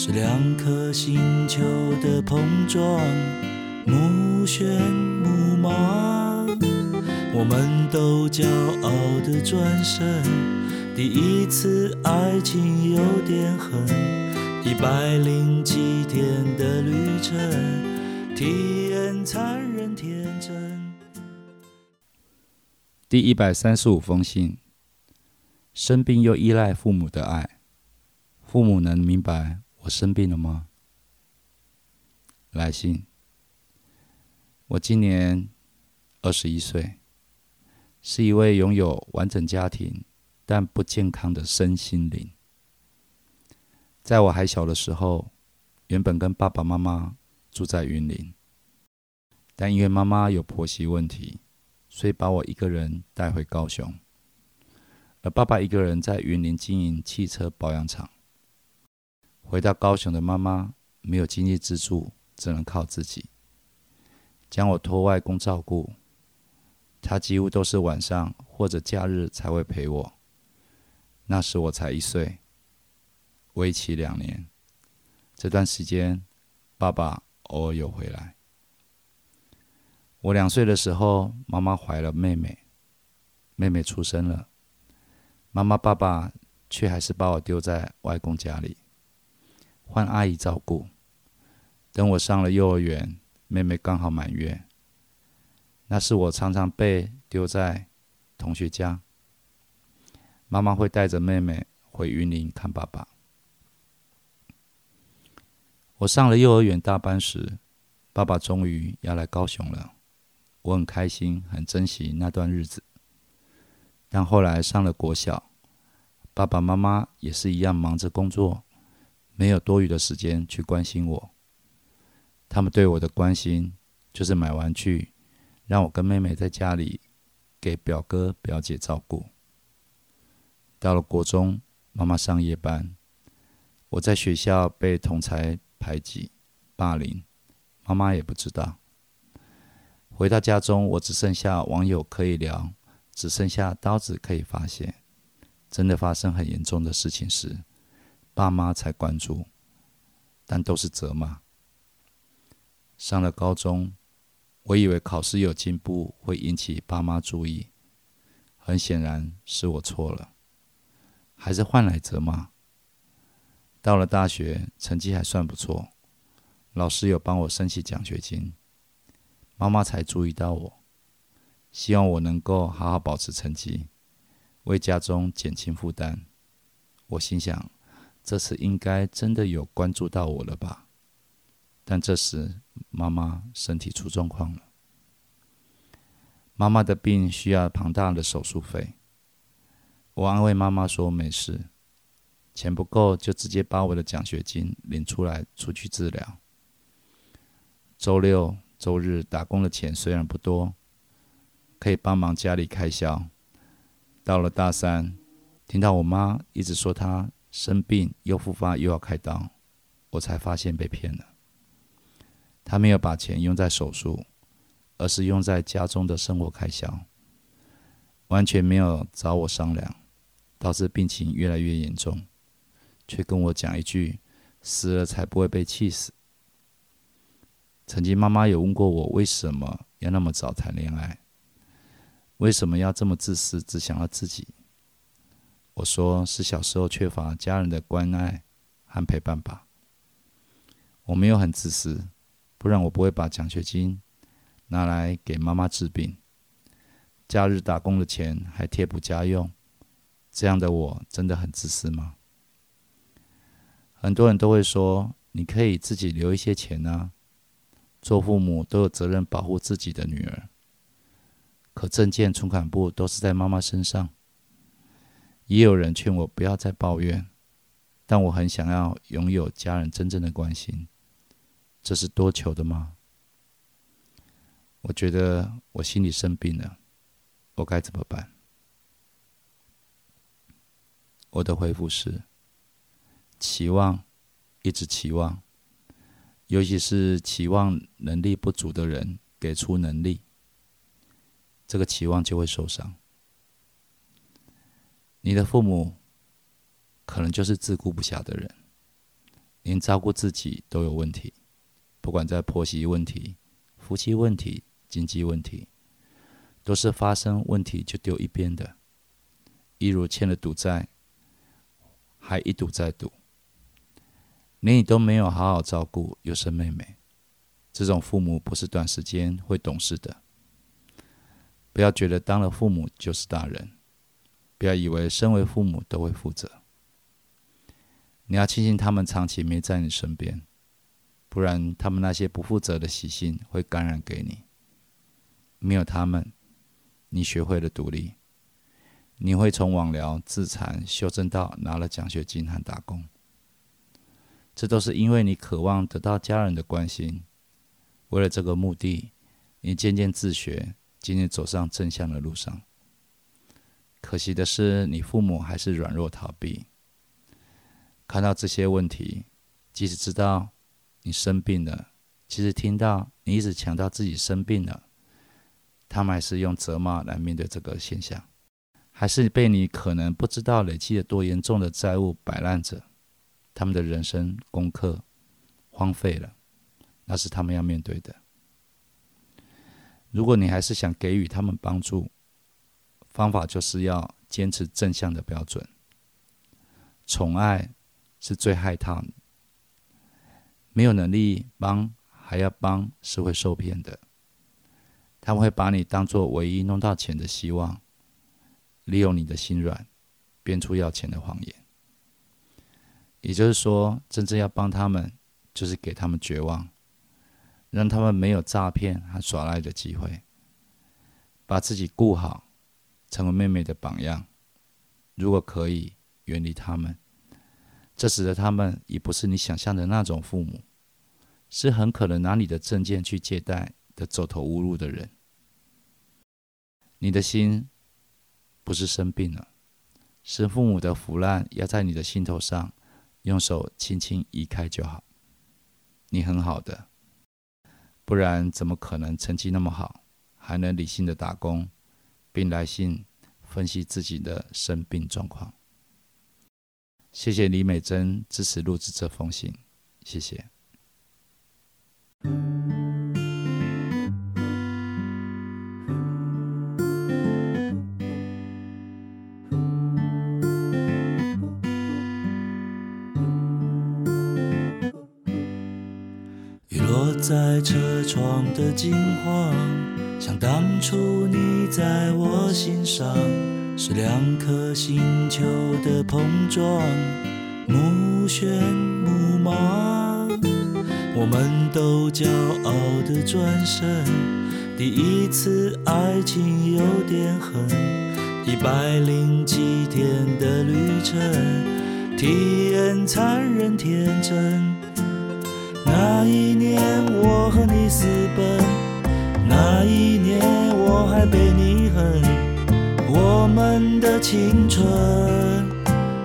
是两颗星球的碰撞，目眩目盲。我们都骄傲的转身，第一次爱情有点狠，一百零七天的旅程，体验残忍天真。第一百三十五封信：生病又依赖父母的爱，父母能明白我生病了吗？来信：我今年二十一岁，是一位拥有完整家庭但不健康的身心灵。在我还小的时候，原本跟爸爸妈妈住在云林，但因为妈妈有婆媳问题。所以把我一个人带回高雄，而爸爸一个人在云林经营汽车保养厂。回到高雄的妈妈没有经济支柱，只能靠自己，将我托外公照顾。他几乎都是晚上或者假日才会陪我。那时我才一岁，为期两年。这段时间，爸爸偶尔有回来。我两岁的时候，妈妈怀了妹妹，妹妹出生了，妈妈爸爸却还是把我丢在外公家里，换阿姨照顾。等我上了幼儿园，妹妹刚好满月，那是我常常被丢在同学家，妈妈会带着妹妹回云林看爸爸。我上了幼儿园大班时，爸爸终于要来高雄了。我很开心，很珍惜那段日子。但后来上了国小，爸爸妈妈也是一样忙着工作，没有多余的时间去关心我。他们对我的关心就是买玩具，让我跟妹妹在家里给表哥表姐照顾。到了国中，妈妈上夜班，我在学校被同才排挤、霸凌，妈妈也不知道。回到家中，我只剩下网友可以聊，只剩下刀子可以发泄。真的发生很严重的事情时，爸妈才关注，但都是责骂。上了高中，我以为考试有进步会引起爸妈注意，很显然是我错了，还是换来责骂。到了大学，成绩还算不错，老师有帮我申请奖学金。妈妈才注意到我，希望我能够好好保持成绩，为家中减轻负担。我心想，这次应该真的有关注到我了吧？但这时妈妈身体出状况了，妈妈的病需要庞大的手术费。我安慰妈妈说没事，钱不够就直接把我的奖学金领出来出去治疗。周六。周日打工的钱虽然不多，可以帮忙家里开销。到了大三，听到我妈一直说她生病又复发又要开刀，我才发现被骗了。他没有把钱用在手术，而是用在家中的生活开销，完全没有找我商量，导致病情越来越严重，却跟我讲一句：“死了才不会被气死。”曾经妈妈有问过我，为什么要那么早谈恋爱？为什么要这么自私，只想要自己？我说是小时候缺乏家人的关爱和陪伴吧。我没有很自私，不然我不会把奖学金拿来给妈妈治病，假日打工的钱还贴补家用。这样的我真的很自私吗？很多人都会说，你可以自己留一些钱啊。做父母都有责任保护自己的女儿，可证件存款簿都是在妈妈身上。也有人劝我不要再抱怨，但我很想要拥有家人真正的关心，这是多求的吗？我觉得我心里生病了，我该怎么办？我的回复是：期望，一直期望，尤其是期望能力不足的人给出能力，这个期望就会受伤。你的父母可能就是自顾不暇的人，连照顾自己都有问题，不管在婆媳问题、夫妻问题、经济问题，都是发生问题就丢一边的，一如欠了赌债。还一赌再赌，连你都没有好好照顾，又生妹妹，这种父母不是短时间会懂事的。不要觉得当了父母就是大人，不要以为身为父母都会负责。你要庆幸他们长期没在你身边，不然他们那些不负责的习性会感染给你。没有他们，你学会了独立。你会从网聊自残修正到拿了奖学金和打工，这都是因为你渴望得到家人的关心。为了这个目的，你渐渐自学，渐渐走上正向的路上。可惜的是，你父母还是软弱逃避。看到这些问题，即使知道你生病了，其实听到你一直强调自己生病了，他们还是用责骂来面对这个现象。还是被你可能不知道累积了多严重的债务摆烂着，他们的人生功课荒废了，那是他们要面对的。如果你还是想给予他们帮助，方法就是要坚持正向的标准。宠爱是最害他，没有能力帮还要帮是会受骗的，他们会把你当做唯一弄到钱的希望。利用你的心软，编出要钱的谎言。也就是说，真正要帮他们，就是给他们绝望，让他们没有诈骗和耍赖的机会。把自己顾好，成为妹妹的榜样。如果可以，远离他们。这使得他们已不是你想象的那种父母，是很可能拿你的证件去借贷的走投无路的人。你的心。不是生病了，是父母的腐烂压在你的心头上，用手轻轻移开就好。你很好的，不然怎么可能成绩那么好，还能理性的打工，并来信分析自己的生病状况？谢谢李美珍支持录制这封信，谢谢。雨落在车窗的金黄，像当初你在我心上，是两颗星球的碰撞，目眩目盲。我们都骄傲的转身，第一次爱情有点狠，一百零七天的旅程，体验残忍天真。那一年我和你私奔，那一年我还被你恨，我们的青春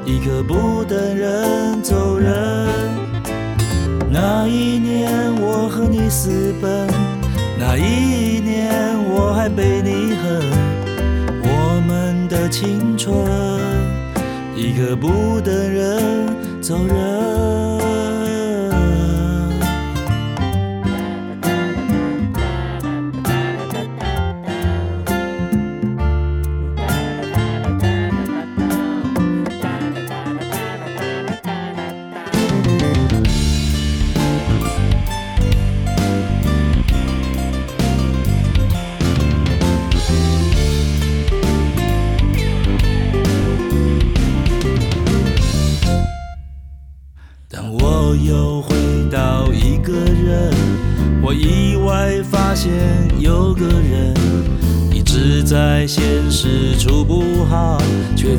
一刻不等人走人。那一年我和你私奔，那一年我还被你恨，我们的青春一刻不等人走人。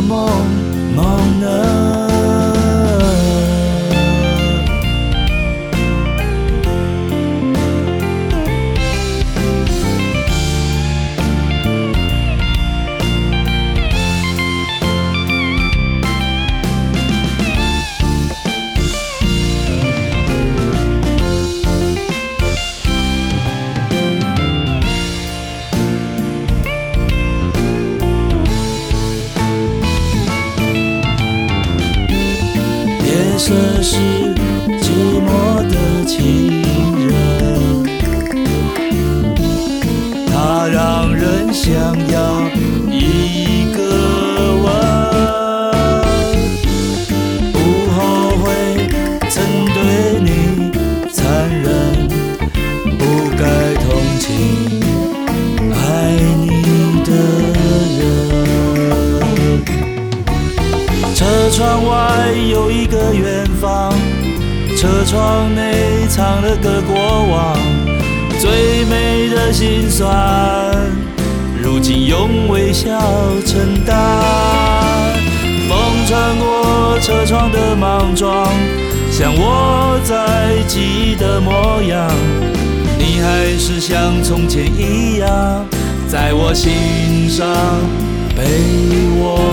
梦梦呢。是这个过往，最美的心酸，如今用微笑承担。风穿过车窗的莽撞，像我在记忆的模样，你还是像从前一样，在我心上被我。